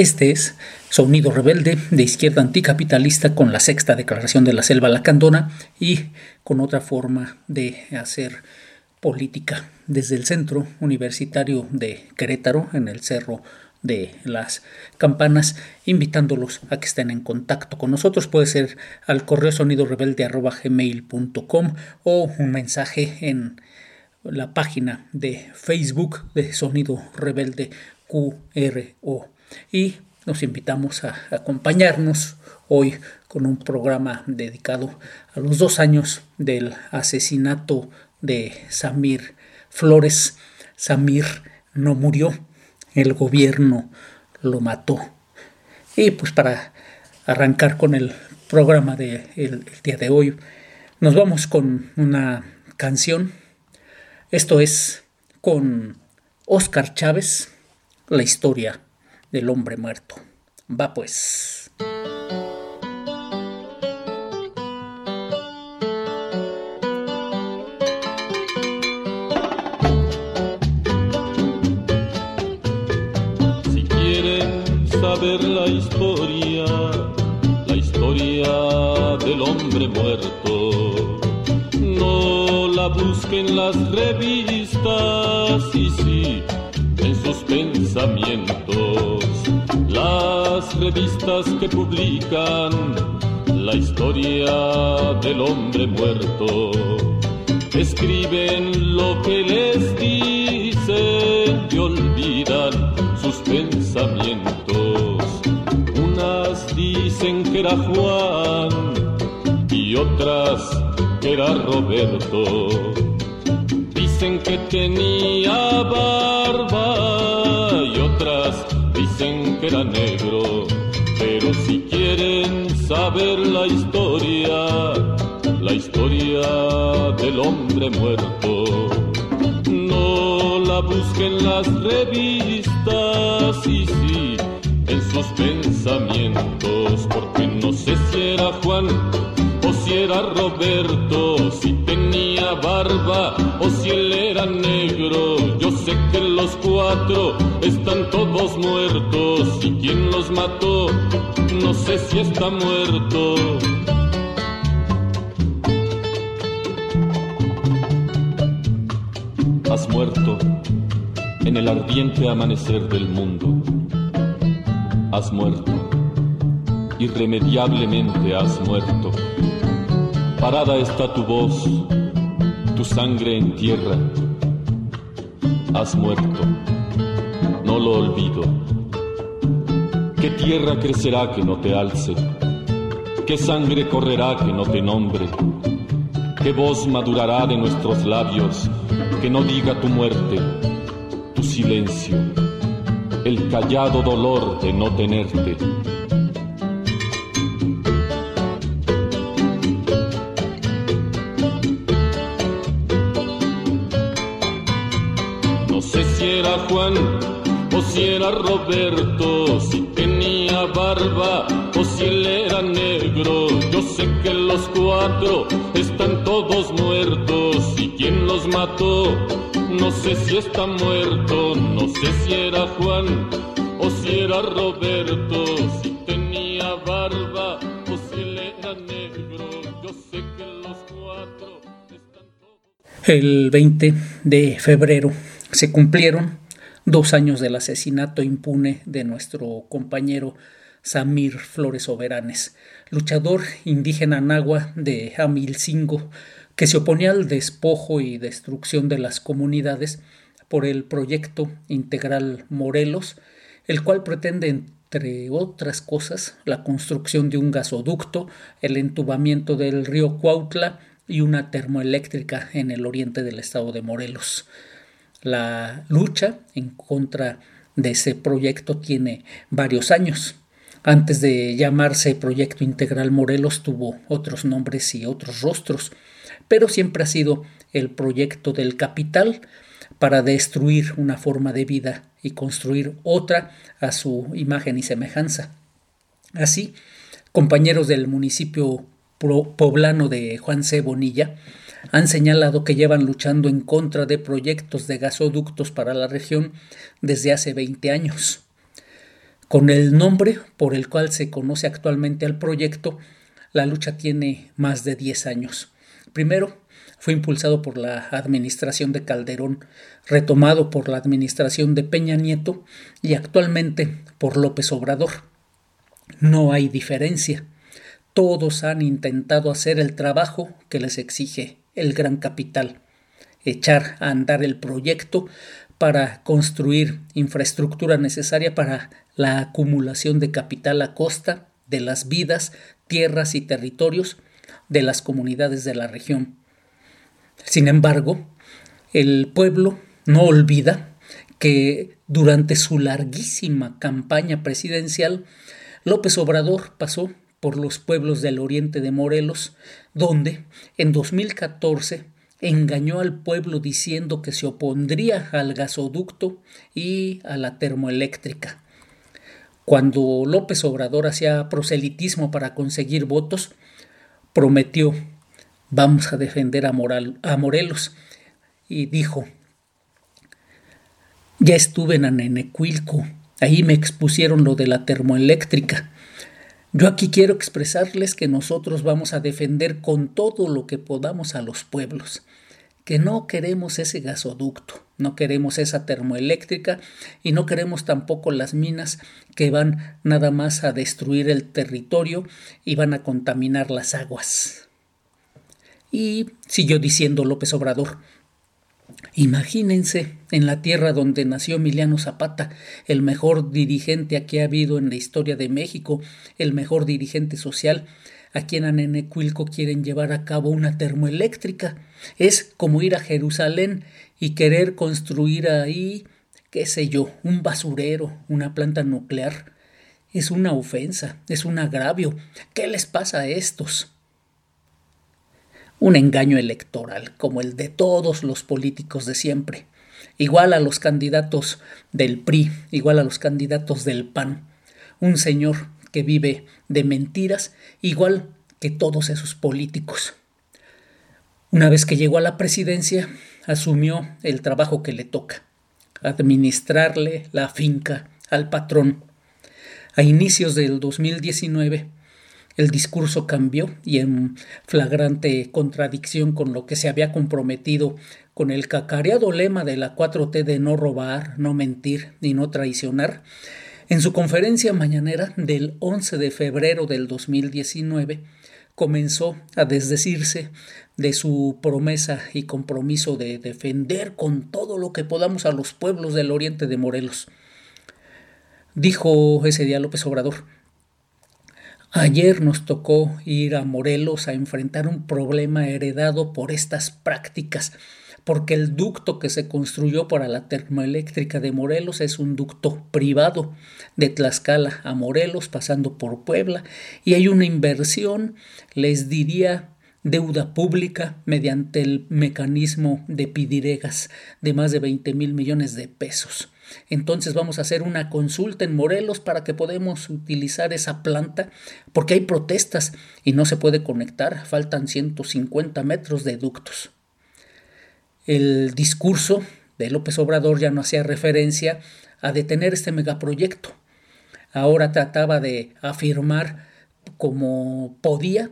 Este es Sonido Rebelde de izquierda anticapitalista con la sexta declaración de la selva lacandona y con otra forma de hacer política desde el centro universitario de Querétaro en el cerro de las campanas, invitándolos a que estén en contacto con nosotros. Puede ser al correo sonido rebelde gmail.com o un mensaje en la página de Facebook de Sonido Rebelde QRO. Y nos invitamos a acompañarnos hoy con un programa dedicado a los dos años del asesinato de Samir Flores. Samir no murió, el gobierno lo mató. Y pues para arrancar con el programa del de día de hoy, nos vamos con una canción. Esto es con Oscar Chávez, la historia del hombre muerto. Va pues. Si quieren saber la historia, la historia del hombre muerto, no la busquen las revistas y sí en sus pensamientos. Revistas que publican la historia del hombre muerto escriben lo que les dicen y olvidan sus pensamientos. Unas dicen que era Juan y otras que era Roberto dicen que tenía barba y otras dicen que era negro. Saber la historia, la historia del hombre muerto, no la busquen las revistas y sí en sus pensamientos, porque no sé si era Juan o si era Roberto, si tenía barba o si él era negro. Yo sé que los cuatro están todos muertos y quien los mató no sé si está muerto. Has muerto en el ardiente amanecer del mundo. Has muerto irremediablemente has muerto. Parada está tu voz, tu sangre en tierra. Has muerto, no lo olvido. ¿Qué tierra crecerá que no te alce? ¿Qué sangre correrá que no te nombre? ¿Qué voz madurará de nuestros labios que no diga tu muerte, tu silencio, el callado dolor de no tenerte? Si era Roberto, si tenía barba o si él era negro. Yo sé que los cuatro están todos muertos y quien los mató, no sé si está muerto, no sé si era Juan o si era Roberto, si tenía barba o si él era negro. Yo sé que los cuatro están todos... El 20 de febrero se cumplieron dos años del asesinato impune de nuestro compañero Samir Flores Soberanes, luchador indígena nahua de Amilcingo, que se oponía al despojo y destrucción de las comunidades por el proyecto integral Morelos, el cual pretende, entre otras cosas, la construcción de un gasoducto, el entubamiento del río Cuautla y una termoeléctrica en el oriente del estado de Morelos. La lucha en contra de ese proyecto tiene varios años. Antes de llamarse Proyecto Integral Morelos tuvo otros nombres y otros rostros, pero siempre ha sido el proyecto del capital para destruir una forma de vida y construir otra a su imagen y semejanza. Así, compañeros del municipio poblano de Juan C. Bonilla han señalado que llevan luchando en contra de proyectos de gasoductos para la región desde hace 20 años. Con el nombre por el cual se conoce actualmente al proyecto, la lucha tiene más de 10 años. Primero, fue impulsado por la administración de Calderón, retomado por la administración de Peña Nieto y actualmente por López Obrador. No hay diferencia. Todos han intentado hacer el trabajo que les exige el gran capital, echar a andar el proyecto para construir infraestructura necesaria para la acumulación de capital a costa de las vidas, tierras y territorios de las comunidades de la región. Sin embargo, el pueblo no olvida que durante su larguísima campaña presidencial, López Obrador pasó por los pueblos del oriente de Morelos, donde en 2014 engañó al pueblo diciendo que se opondría al gasoducto y a la termoeléctrica. Cuando López Obrador hacía proselitismo para conseguir votos, prometió vamos a defender a, a Morelos y dijo ya estuve en Anenecuilco, ahí me expusieron lo de la termoeléctrica yo aquí quiero expresarles que nosotros vamos a defender con todo lo que podamos a los pueblos, que no queremos ese gasoducto, no queremos esa termoeléctrica y no queremos tampoco las minas que van nada más a destruir el territorio y van a contaminar las aguas. Y siguió diciendo López Obrador, Imagínense en la tierra donde nació Emiliano Zapata, el mejor dirigente que ha habido en la historia de México, el mejor dirigente social, a quien en Anenecuilco quieren llevar a cabo una termoeléctrica. Es como ir a Jerusalén y querer construir ahí, qué sé yo, un basurero, una planta nuclear. Es una ofensa, es un agravio. ¿Qué les pasa a estos? Un engaño electoral, como el de todos los políticos de siempre, igual a los candidatos del PRI, igual a los candidatos del PAN, un señor que vive de mentiras, igual que todos esos políticos. Una vez que llegó a la presidencia, asumió el trabajo que le toca, administrarle la finca al patrón. A inicios del 2019, el discurso cambió y en flagrante contradicción con lo que se había comprometido con el cacareado lema de la 4T de no robar, no mentir ni no traicionar, en su conferencia mañanera del 11 de febrero del 2019 comenzó a desdecirse de su promesa y compromiso de defender con todo lo que podamos a los pueblos del oriente de Morelos. Dijo ese día López Obrador, Ayer nos tocó ir a Morelos a enfrentar un problema heredado por estas prácticas, porque el ducto que se construyó para la termoeléctrica de Morelos es un ducto privado de Tlaxcala a Morelos, pasando por Puebla, y hay una inversión, les diría, deuda pública mediante el mecanismo de pidiregas de más de 20 mil millones de pesos. Entonces vamos a hacer una consulta en Morelos para que podamos utilizar esa planta porque hay protestas y no se puede conectar, faltan 150 metros de ductos. El discurso de López Obrador ya no hacía referencia a detener este megaproyecto. Ahora trataba de afirmar como podía,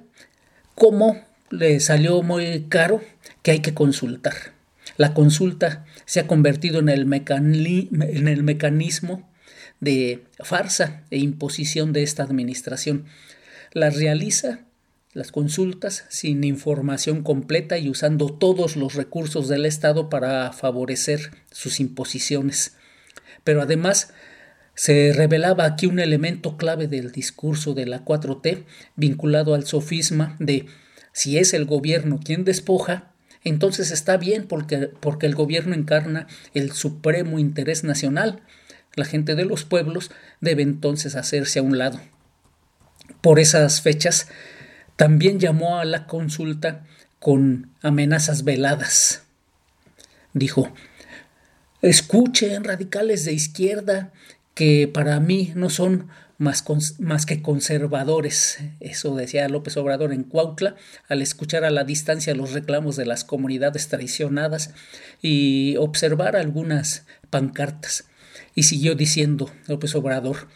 cómo le salió muy caro que hay que consultar. La consulta se ha convertido en el, en el mecanismo de farsa e imposición de esta administración. Las realiza las consultas sin información completa y usando todos los recursos del Estado para favorecer sus imposiciones. Pero además se revelaba aquí un elemento clave del discurso de la 4T vinculado al sofisma de si es el gobierno quien despoja, entonces está bien porque, porque el gobierno encarna el supremo interés nacional. La gente de los pueblos debe entonces hacerse a un lado. por esas fechas, también llamó a la consulta con amenazas veladas. Dijo, escuchen radicales de izquierda que para mí no son más, que conservadores. Eso decía López Obrador en Cuautla, al escuchar a la distancia los reclamos de las comunidades traicionadas y observar algunas pancartas. Y siguió diciendo López Obrador,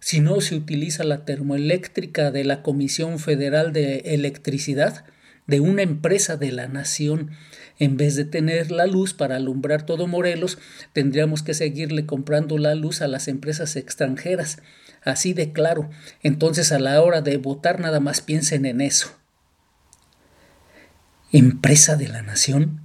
si no se utiliza la termoeléctrica de la Comisión Federal de Electricidad, de una empresa de la nación, en vez de tener la luz para alumbrar todo Morelos, tendríamos que seguirle comprando la luz a las empresas extranjeras. Así de claro. Entonces a la hora de votar nada más piensen en eso. ¿Empresa de la nación?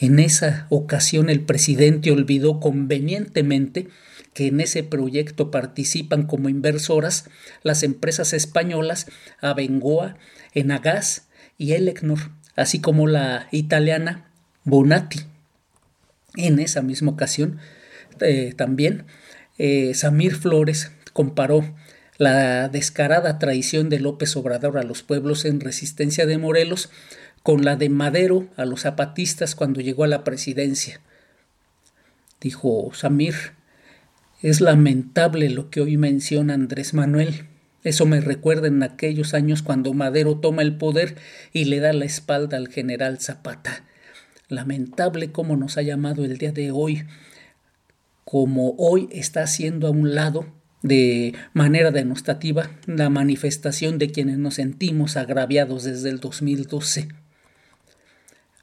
En esa ocasión el presidente olvidó convenientemente que en ese proyecto participan como inversoras las empresas españolas Abengoa, Enagas y Elecnor, así como la italiana Bonatti. En esa misma ocasión eh, también eh, Samir Flores comparó la descarada traición de López Obrador a los pueblos en resistencia de Morelos con la de Madero a los zapatistas cuando llegó a la presidencia. Dijo Samir, es lamentable lo que hoy menciona Andrés Manuel. Eso me recuerda en aquellos años cuando Madero toma el poder y le da la espalda al general Zapata. Lamentable cómo nos ha llamado el día de hoy, como hoy está haciendo a un lado de manera denostativa la manifestación de quienes nos sentimos agraviados desde el 2012.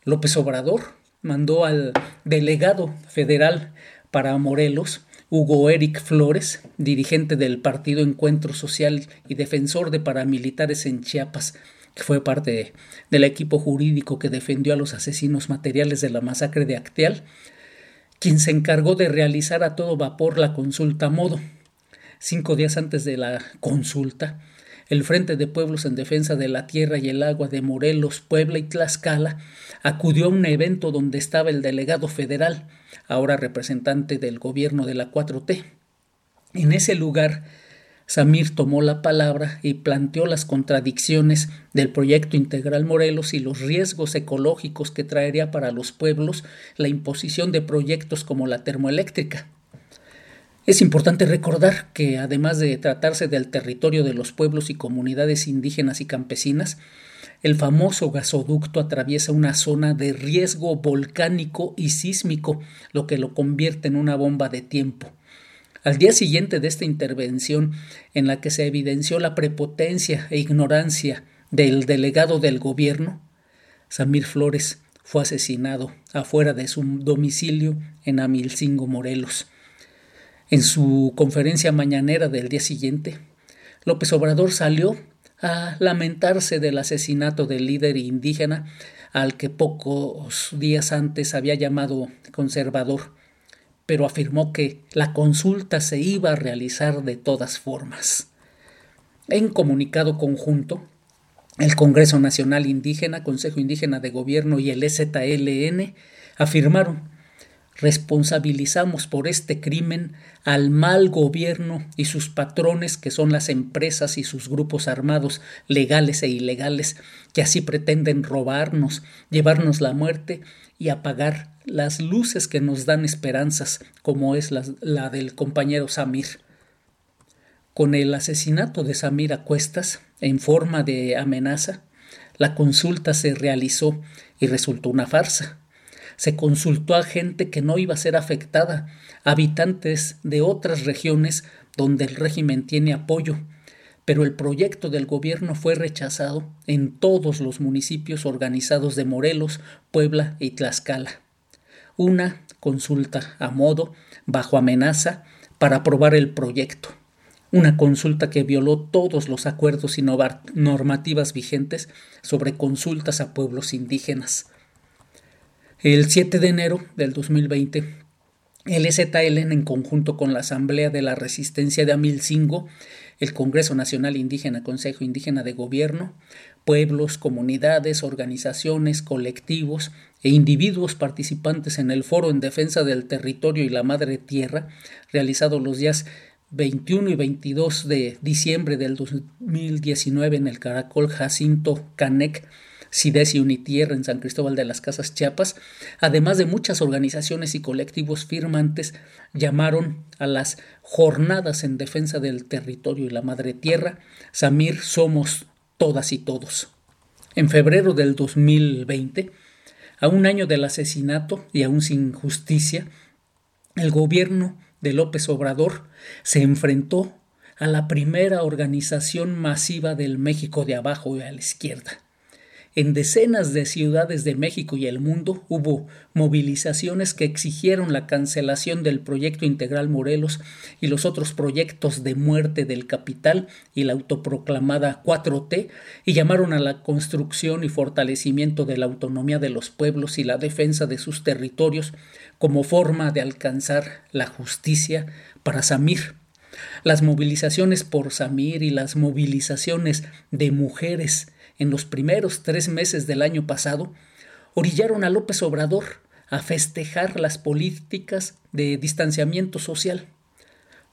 López Obrador mandó al delegado federal para Morelos Hugo Eric Flores, dirigente del Partido Encuentro Social y defensor de paramilitares en Chiapas, que fue parte del equipo jurídico que defendió a los asesinos materiales de la masacre de Acteal, quien se encargó de realizar a todo vapor la consulta a modo. Cinco días antes de la consulta, el Frente de Pueblos en Defensa de la Tierra y el Agua de Morelos, Puebla y Tlaxcala acudió a un evento donde estaba el delegado federal, ahora representante del gobierno de la 4T. En ese lugar, Samir tomó la palabra y planteó las contradicciones del proyecto integral Morelos y los riesgos ecológicos que traería para los pueblos la imposición de proyectos como la termoeléctrica. Es importante recordar que además de tratarse del territorio de los pueblos y comunidades indígenas y campesinas, el famoso gasoducto atraviesa una zona de riesgo volcánico y sísmico, lo que lo convierte en una bomba de tiempo. Al día siguiente de esta intervención, en la que se evidenció la prepotencia e ignorancia del delegado del gobierno, Samir Flores fue asesinado afuera de su domicilio en Amilcingo, Morelos. En su conferencia mañanera del día siguiente, López Obrador salió a lamentarse del asesinato del líder indígena al que pocos días antes había llamado conservador, pero afirmó que la consulta se iba a realizar de todas formas. En comunicado conjunto, el Congreso Nacional Indígena, Consejo Indígena de Gobierno y el EZLN afirmaron responsabilizamos por este crimen al mal gobierno y sus patrones, que son las empresas y sus grupos armados legales e ilegales, que así pretenden robarnos, llevarnos la muerte y apagar las luces que nos dan esperanzas, como es la, del compañero Samir. Con el asesinato de Samir a cuestas, en forma de amenaza, la consulta se realizó y resultó una farsa se consultó a gente que no iba a ser afectada, habitantes de otras regiones donde el régimen tiene apoyo, pero el proyecto del gobierno fue rechazado en todos los municipios organizados de Morelos, Puebla y Tlaxcala. Una consulta a modo, bajo amenaza, para aprobar el proyecto. Una consulta que violó todos los acuerdos y normativas vigentes sobre consultas a pueblos indígenas. El 7 de enero del 2020, el EZLN, en conjunto con la Asamblea de la Resistencia de Amilcingo, el Congreso Nacional Indígena, Consejo Indígena de Gobierno, pueblos, comunidades, organizaciones, colectivos e individuos participantes en el Foro en Defensa del Territorio y la Madre Tierra, realizado los días 21 y 22 de diciembre del 2019 en el Caracol Jacinto Canec, Cides y Unitierra en San Cristóbal de las Casas Chiapas, además de muchas organizaciones y colectivos firmantes, llamaron a las jornadas en defensa del territorio y la madre tierra, Samir somos todas y todos. En febrero del 2020, a un año del asesinato y aún sin justicia, el gobierno de López Obrador se enfrentó a la primera organización masiva del México de abajo y a la izquierda, en decenas de ciudades de México y el mundo hubo movilizaciones que exigieron la cancelación del proyecto integral Morelos y los otros proyectos de muerte del capital y la autoproclamada 4T y llamaron a la construcción y fortalecimiento de la autonomía de los pueblos y la defensa de sus territorios como forma de alcanzar la justicia para Samir. Las movilizaciones por Samir y las movilizaciones de mujeres en los primeros tres meses del año pasado, orillaron a López Obrador a festejar las políticas de distanciamiento social.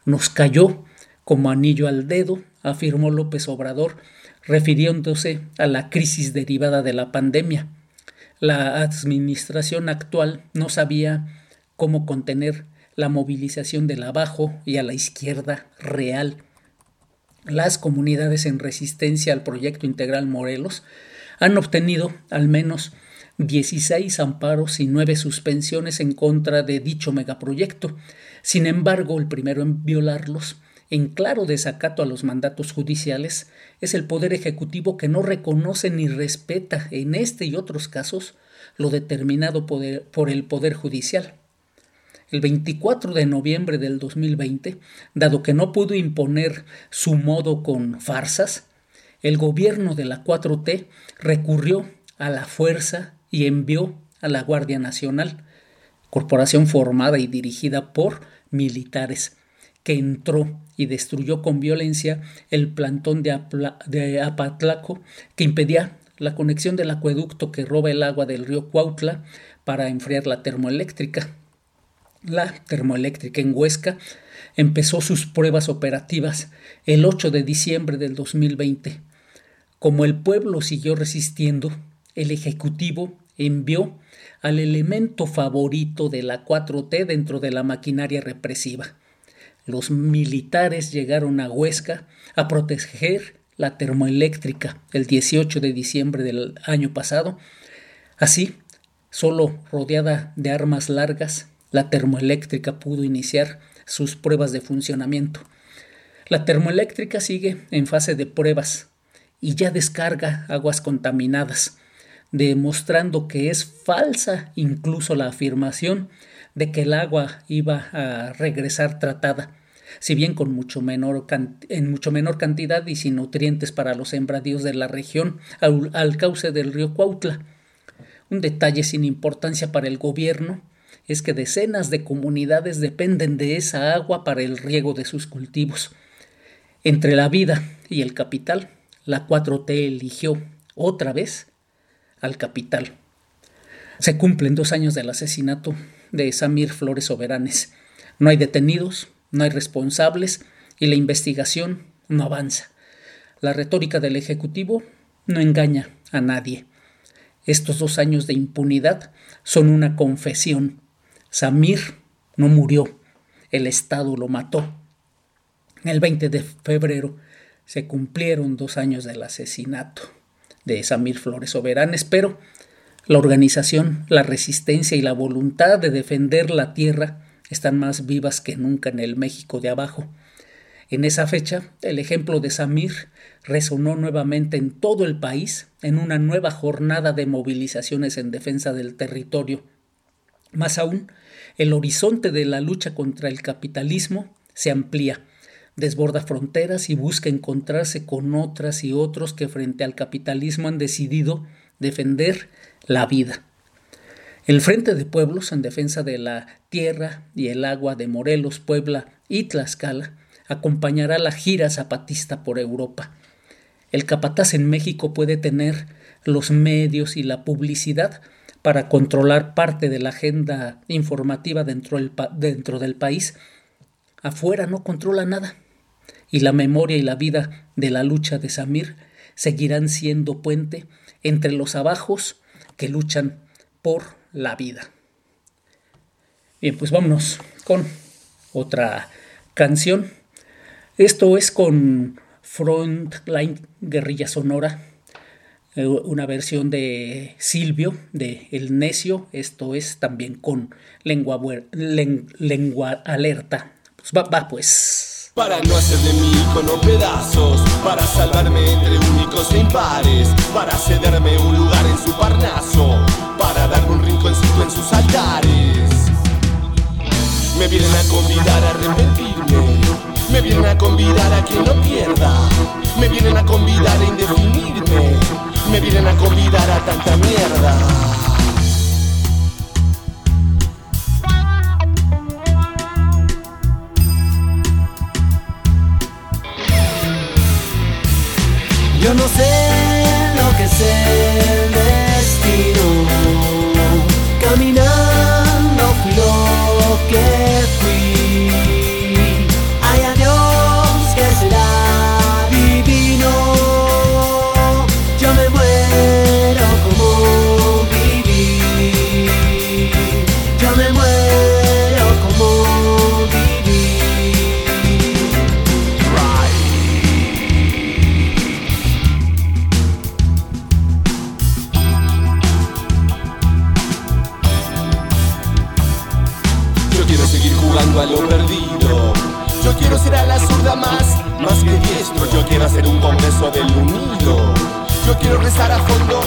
Nos cayó como anillo al dedo, afirmó López Obrador, refiriéndose a la crisis derivada de la pandemia. La administración actual no sabía cómo contener la movilización del abajo y a la izquierda real las comunidades en resistencia al proyecto integral Morelos han obtenido al menos 16 amparos y 9 suspensiones en contra de dicho megaproyecto. Sin embargo, el primero en violarlos, en claro desacato a los mandatos judiciales, es el Poder Ejecutivo que no reconoce ni respeta en este y otros casos lo determinado por el Poder Judicial el 24 de noviembre del 2020, dado que no pudo imponer su modo con farsas, el gobierno de la 4T recurrió a la fuerza y envió a la Guardia Nacional, corporación formada y dirigida por militares, que entró y destruyó con violencia el plantón de, de Apatlaco que impedía la conexión del acueducto que roba el agua del río Cuautla para enfriar la termoeléctrica. La termoeléctrica en Huesca empezó sus pruebas operativas el 8 de diciembre del 2020. Como el pueblo siguió resistiendo, el Ejecutivo envió al elemento favorito de la 4T dentro de la maquinaria represiva. Los militares llegaron a Huesca a proteger la termoeléctrica el 18 de diciembre del año pasado. Así, solo rodeada de armas largas, la termoeléctrica pudo iniciar sus pruebas de funcionamiento. La termoeléctrica sigue en fase de pruebas y ya descarga aguas contaminadas, demostrando que es falsa incluso la afirmación de que el agua iba a regresar tratada, si bien con mucho menor en mucho menor cantidad y sin nutrientes para los sembradíos de la región al, al cauce del río Cuautla. Un detalle sin importancia para el gobierno es que decenas de comunidades dependen de esa agua para el riego de sus cultivos. Entre la vida y el capital, la 4T eligió otra vez al capital. Se cumplen dos años del asesinato de Samir Flores Soberanes. No hay detenidos, no hay responsables y la investigación no avanza. La retórica del Ejecutivo no engaña a nadie. Estos dos años de impunidad son una confesión Samir no murió, el Estado lo mató. El 20 de febrero se cumplieron dos años del asesinato de Samir Flores Soberanes, pero la organización, la resistencia y la voluntad de defender la tierra están más vivas que nunca en el México de abajo. En esa fecha, el ejemplo de Samir resonó nuevamente en todo el país en una nueva jornada de movilizaciones en defensa del territorio. Más aún, el horizonte de la lucha contra el capitalismo se amplía, desborda fronteras y busca encontrarse con otras y otros que frente al capitalismo han decidido defender la vida. El Frente de Pueblos en defensa de la tierra y el agua de Morelos, Puebla y Tlaxcala acompañará la gira zapatista por Europa. El capataz en México puede tener los medios y la publicidad para controlar parte de la agenda informativa dentro del, país, afuera no controla nada. Y la memoria y la vida de la lucha de Samir seguirán siendo puente entre los abajos que luchan por la vida. Bien, pues vámonos con otra canción. Esto es con Frontline Guerrilla Sonora, eh, una versión de Silvio, de El Necio. Esto es también con lengua, lengua alerta. Pues va, va pues. Para no hacer de mi icono pedazos, para salvarme entre únicos e impares, para cederme un lugar en su parnaso, para darme un rinconcito en sus altares. Me vienen a convidar a arrepentirme, me vienen a convidar a que no pierda, me vienen a convidar a indefinirme, me vienen a convidar a tanta mierda. Quiero ser a la zurda más, más que diestro. Yo quiero hacer un congreso del unido. Yo quiero rezar a fondo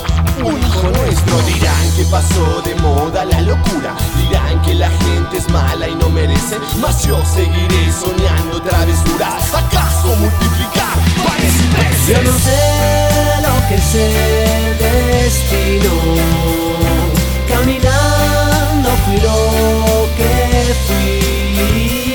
un hijo nuestro. Dirán que pasó de moda la locura. Dirán que la gente es mala y no merece. Mas yo seguiré soñando travesuras. ¿Acaso multiplicar panes y peces? Yo no sé lo que es el destino. Caminando fui lo que fui.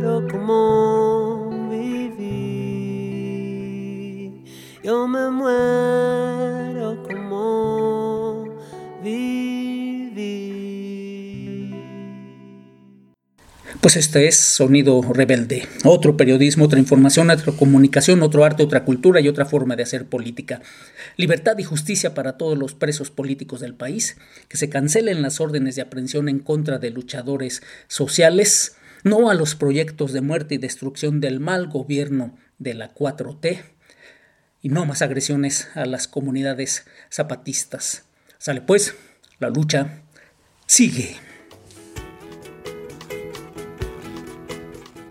Pues este es Sonido Rebelde. Otro periodismo, otra información, otra comunicación, otro arte, otra cultura y otra forma de hacer política. Libertad y justicia para todos los presos políticos del país. Que se cancelen las órdenes de aprehensión en contra de luchadores sociales. No a los proyectos de muerte y destrucción del mal gobierno de la 4T. Y no más agresiones a las comunidades zapatistas. Sale pues, la lucha sigue.